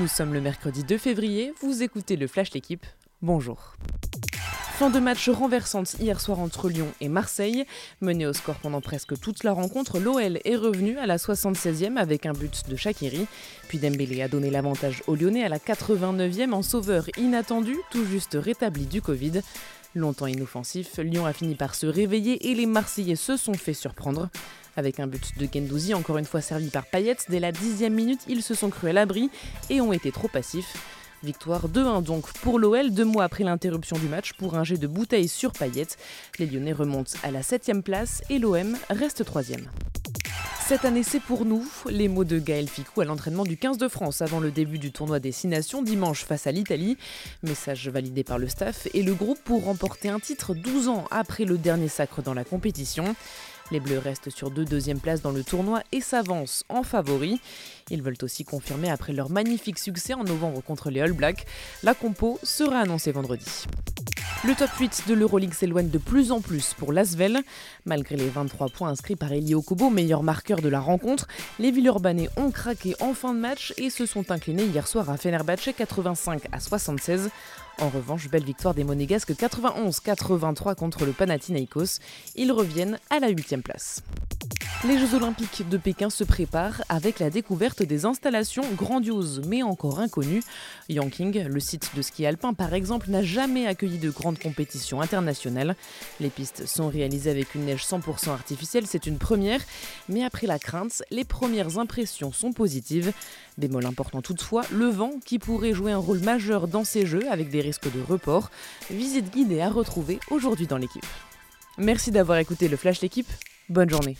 Nous sommes le mercredi 2 février, vous écoutez le Flash L'équipe. Bonjour. Fin de match renversante hier soir entre Lyon et Marseille. Mené au score pendant presque toute la rencontre, l'OL est revenu à la 76e avec un but de Shakiri. Puis Dembélé a donné l'avantage aux Lyonnais à la 89e en sauveur inattendu, tout juste rétabli du Covid. Longtemps inoffensif, Lyon a fini par se réveiller et les Marseillais se sont fait surprendre. Avec un but de Gendouzi, encore une fois servi par Payet, dès la dixième minute, ils se sont crus à l'abri et ont été trop passifs. Victoire 2-1 donc pour l'OL, deux mois après l'interruption du match pour un jet de bouteille sur Payet. Les Lyonnais remontent à la 7 place et l'OM reste 3 cette année, c'est pour nous. Les mots de Gaël Ficou à l'entraînement du 15 de France avant le début du tournoi des 6 Nations dimanche face à l'Italie. Message validé par le staff et le groupe pour remporter un titre 12 ans après le dernier sacre dans la compétition. Les Bleus restent sur deux deuxièmes places dans le tournoi et s'avancent en favori. Ils veulent aussi confirmer après leur magnifique succès en novembre contre les All Blacks. La compo sera annoncée vendredi. Le top 8 de l'Euroleague s'éloigne de plus en plus pour l'Asvel. Malgré les 23 points inscrits par Elio Kobo, meilleur marqueur de la rencontre, les Villeurbanais ont craqué en fin de match et se sont inclinés hier soir à Fenerbahce 85 à 76. En revanche, belle victoire des Monégasques 91-83 contre le Panathinaikos. Ils reviennent à la 8 place. Les Jeux Olympiques de Pékin se préparent avec la découverte des installations grandioses mais encore inconnues. Yangqing, le site de ski alpin par exemple, n'a jamais accueilli de grandes compétitions internationales. Les pistes sont réalisées avec une neige 100% artificielle, c'est une première, mais après la crainte, les premières impressions sont positives. Bémol important toutefois, le vent qui pourrait jouer un rôle majeur dans ces Jeux avec des risques de report. Visite guidée à retrouver aujourd'hui dans l'équipe. Merci d'avoir écouté le Flash L'équipe. Bonne journée.